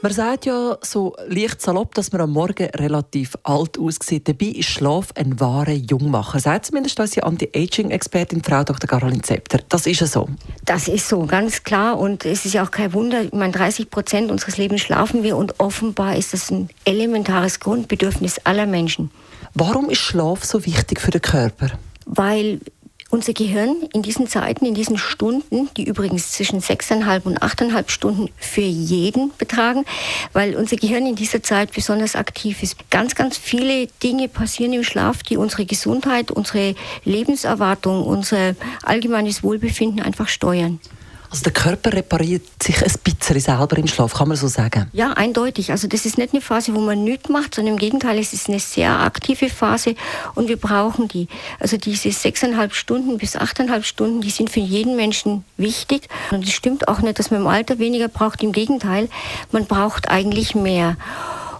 man sagt ja so leicht salopp, dass man am Morgen relativ alt aussieht. Dabei ist Schlaf ein wahrer Jungmacher. Sagt zumindest unsere Anti-Aging-Expertin Frau Dr. Caroline Zepter. Das ist ja so. Das ist so, ganz klar. Und es ist ja auch kein Wunder. Ich meine, 30 Prozent unseres Lebens schlafen wir und offenbar ist das ein elementares Grundbedürfnis aller Menschen. Warum ist Schlaf so wichtig für den Körper? Weil unser Gehirn in diesen Zeiten, in diesen Stunden, die übrigens zwischen sechseinhalb und achteinhalb Stunden für jeden betragen, weil unser Gehirn in dieser Zeit besonders aktiv ist. Ganz, ganz viele Dinge passieren im Schlaf, die unsere Gesundheit, unsere Lebenserwartung, unser allgemeines Wohlbefinden einfach steuern. Also der Körper repariert sich ein bisschen selber im Schlaf, kann man so sagen? Ja, eindeutig. Also das ist nicht eine Phase, wo man nichts macht, sondern im Gegenteil, es ist eine sehr aktive Phase und wir brauchen die. Also diese sechseinhalb Stunden bis achteinhalb Stunden, die sind für jeden Menschen wichtig. Und es stimmt auch nicht, dass man im Alter weniger braucht. Im Gegenteil, man braucht eigentlich mehr.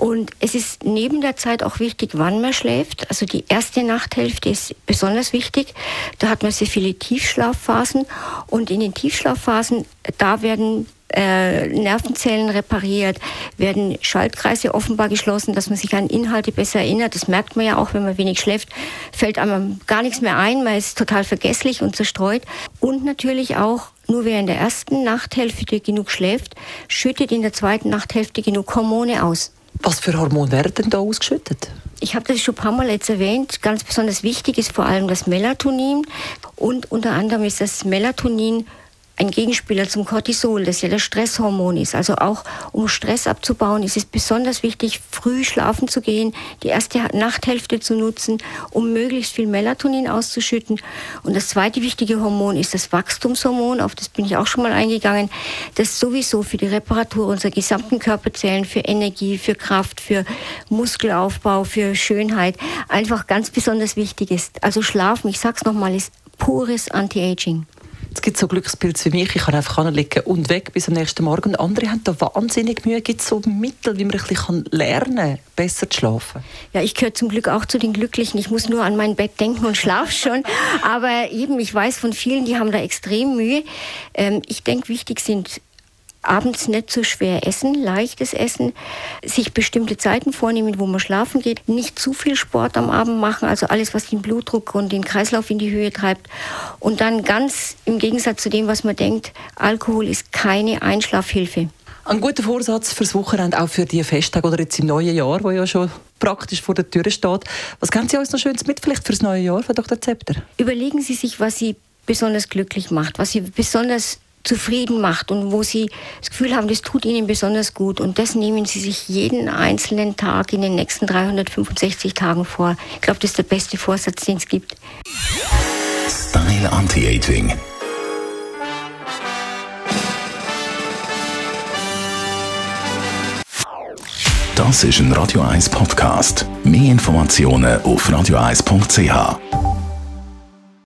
Und es ist neben der Zeit auch wichtig, wann man schläft. Also die erste Nachthälfte ist besonders wichtig. Da hat man sehr viele Tiefschlafphasen. Und in den Tiefschlafphasen, da werden äh, Nervenzellen repariert, werden Schaltkreise offenbar geschlossen, dass man sich an Inhalte besser erinnert. Das merkt man ja auch, wenn man wenig schläft, fällt einem gar nichts mehr ein, man ist total vergesslich und zerstreut. Und natürlich auch, nur wer in der ersten Nachthälfte genug schläft, schüttet in der zweiten Nachthälfte genug Hormone aus. Was für Hormone werden da ausgeschüttet? Ich habe das schon ein paar Mal jetzt erwähnt. Ganz besonders wichtig ist vor allem das Melatonin. Und unter anderem ist das Melatonin ein Gegenspieler zum Cortisol, das ja das Stresshormon ist. Also auch um Stress abzubauen, ist es besonders wichtig, früh schlafen zu gehen, die erste Nachthälfte zu nutzen, um möglichst viel Melatonin auszuschütten. Und das zweite wichtige Hormon ist das Wachstumshormon, auf das bin ich auch schon mal eingegangen, das sowieso für die Reparatur unserer gesamten Körperzellen, für Energie, für Kraft, für Muskelaufbau, für Schönheit einfach ganz besonders wichtig ist. Also Schlafen, ich sag's nochmal, ist pures Anti-Aging. Es gibt so Glückspilze wie mich, ich kann einfach liegen und weg bis am nächsten Morgen. Andere haben da wahnsinnig Mühe. Gibt es so Mittel, wie man ein bisschen lernen kann, besser zu schlafen? Ja, ich gehöre zum Glück auch zu den Glücklichen. Ich muss nur an mein Bett denken und schlafe schon. Aber eben, ich weiß von vielen, die haben da extrem Mühe. Ähm, ich denke, wichtig sind abends nicht zu schwer essen, leichtes Essen, sich bestimmte Zeiten vornehmen, wo man schlafen geht, nicht zu viel Sport am Abend machen, also alles, was den Blutdruck und den Kreislauf in die Höhe treibt. Und dann ganz im Gegensatz zu dem, was man denkt, Alkohol ist keine Einschlafhilfe. Ein guter Vorsatz fürs Wochenende, auch für die Festtage oder jetzt im neuen Jahr, wo ja schon praktisch vor der Tür steht. Was können Sie uns noch Schönes mit vielleicht fürs neue Jahr, Frau Dr. Zepter? Überlegen Sie sich, was Sie besonders glücklich macht, was Sie besonders zufrieden macht und wo sie das Gefühl haben, das tut ihnen besonders gut. Und das nehmen sie sich jeden einzelnen Tag in den nächsten 365 Tagen vor. Ich glaube, das ist der beste Vorsatz, den es gibt. Style Anti-Aging. Das ist ein Radio 1 Podcast. Mehr Informationen auf radio1.ch.